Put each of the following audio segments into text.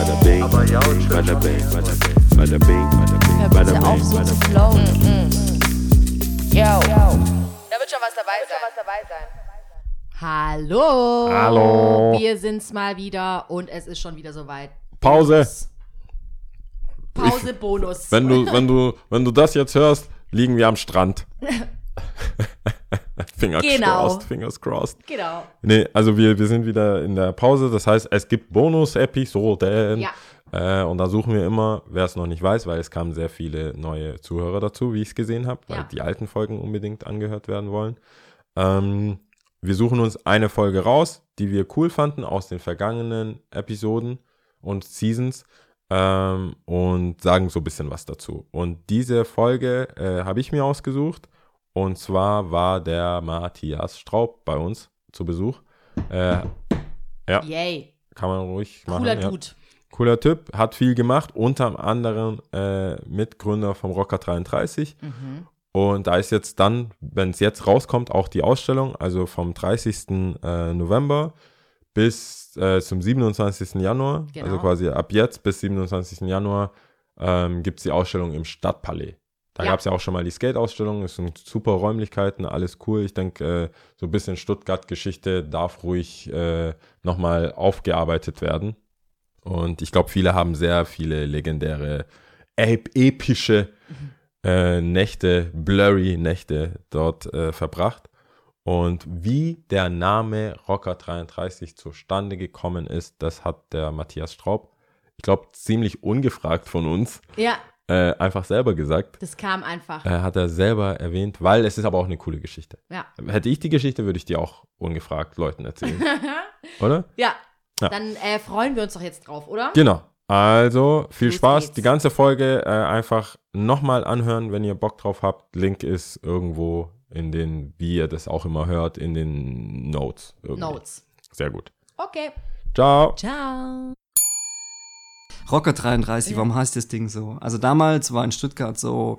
bada bing, bada bing, bada bing, bada bing, bada bing, bing. flowen. Yo. Da wird schon was dabei sein. Hallo. Hallo. Wir sind's mal wieder und es ist schon wieder soweit. Pause. Pause Bonus. Wenn du, wenn du, wenn du das jetzt hörst, liegen wir am Strand. Fingers Genau. crossed, fingers crossed. Genau. Nee, also wir, wir sind wieder in der Pause. Das heißt, es gibt Bonus-Episoden. Ja. Äh, und da suchen wir immer, wer es noch nicht weiß, weil es kamen sehr viele neue Zuhörer dazu, wie ich es gesehen habe, weil Ja. die alten Folgen unbedingt angehört werden wollen. Ähm, wir suchen uns eine Folge raus, die wir cool fanden aus den vergangenen Episoden und Seasons ähm, und sagen so ein bisschen was dazu. Und diese Folge äh, habe ich mir ausgesucht. Und zwar war der Matthias Straub bei uns zu Besuch. Äh, ja, Yay. kann man ruhig machen. Cooler ja. Dude. Cooler Typ, hat viel gemacht, unter anderem äh, Mitgründer vom Rocker 33. Mhm. Und da ist jetzt dann, wenn es jetzt rauskommt, auch die Ausstellung, also vom 30. Äh, November bis äh, zum 27. Januar, Genau. also quasi ab jetzt bis 27. Januar, ähm, gibt es die Ausstellung im Stadtpalais. Da Ja. gab es ja auch schon mal die Skate-Ausstellung, es sind super Räumlichkeiten, alles cool. Ich denke, äh, so ein bisschen Stuttgart-Geschichte darf ruhig äh, nochmal aufgearbeitet werden. Und ich glaube, viele haben sehr viele legendäre, ep epische äh, Nächte, blurry Nächte dort äh, verbracht. Und wie der Name Rocker 33 zustande gekommen ist, das hat der Matthias Straub, ich glaube, ziemlich ungefragt von uns, Ja, äh, einfach selber gesagt. das kam einfach. Äh, hat er selber erwähnt, weil es ist aber auch eine coole Geschichte. Ja. Hätte ich die Geschichte, würde ich die auch ungefragt Leuten erzählen. Oder? Ja. Ja. Dann äh, freuen wir uns doch jetzt drauf, oder? Genau. Also, viel Los Spaß. geht's. Die ganze Folge äh, einfach nochmal anhören, wenn ihr Bock drauf habt. Link ist irgendwo in den, wie ihr das auch immer hört, in den Notes. Irgendwie. Notes. Sehr gut. Okay. Ciao. Ciao. Rocker 33, Ja. warum heißt das Ding so? Also damals war in Stuttgart so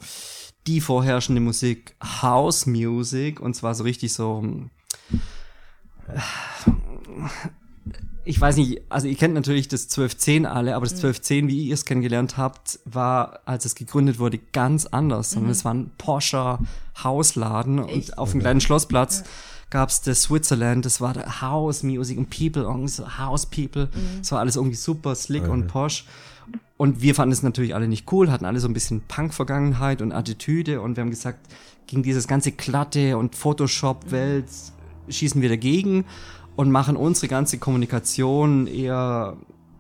die vorherrschende Musik House Music und zwar so richtig so äh, ich weiß nicht, also ihr kennt natürlich das 1210 alle, aber das 1210, wie ihr es kennengelernt habt, war, als es gegründet wurde, ganz anders. Sondern es war ein Porscher Hausladen Echt? und auf dem kleinen Schlossplatz gab's das Switzerland, das war House Music und People, House People. Es war alles irgendwie super slick und posh. Und wir fanden es natürlich alle nicht cool, hatten alle so ein bisschen Punk-Vergangenheit und Attitüde und wir haben gesagt, gegen dieses ganze glatte und Photoshop-Welt schießen wir dagegen und machen unsere ganze Kommunikation eher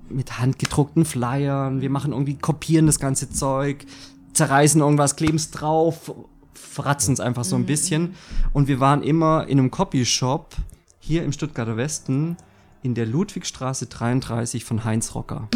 mit handgedruckten Flyern. Wir machen irgendwie, kopieren das ganze Zeug, zerreißen irgendwas, kleben es drauf, fratzen es einfach so ein bisschen. Und wir waren immer in einem Copyshop hier im Stuttgarter Westen in der Ludwigstraße 33 von Heinz Rocker.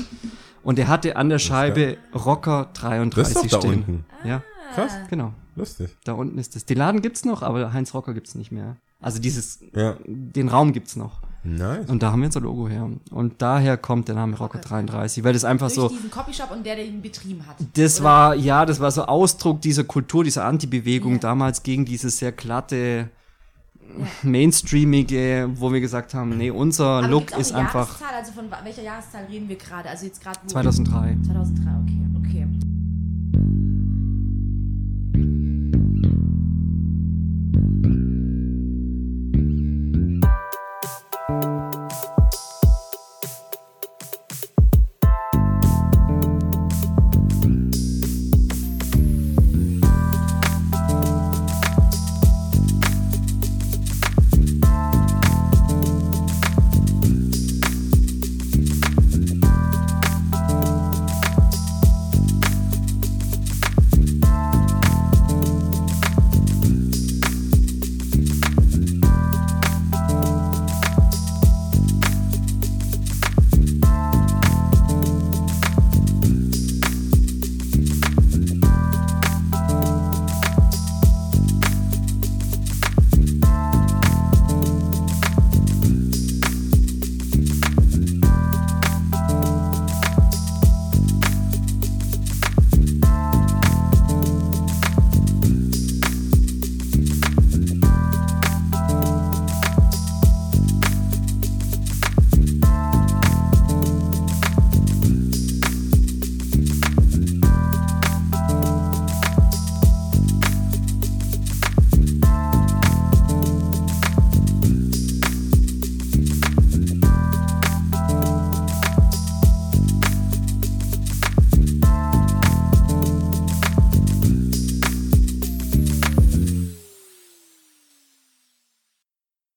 Und er hatte an der Scheibe Rocker 33 Das ist doch da stehen. unten. Ja, Krass. genau. Lustig. Da unten ist es. Den Laden gibt's noch, aber Heinz Rocker gibt's nicht mehr. Also dieses, Ja. den Raum gibt's noch. Nice. Und da haben wir unser Logo her. Und daher kommt der Name Rocker 33, weil das einfach Durch so, diesen Copyshop und der, der ihn betrieben hat. das Oder? war, ja, das war so Ausdruck dieser Kultur, dieser Anti-Bewegung Ja. damals gegen dieses sehr glatte, mainstreamige, wo wir gesagt haben, nee, unser Aber Look ist eine einfach Jahreszahl? Also von welcher Jahreszahl reden wir gerade? Also jetzt gerade wo- 2003. 2003,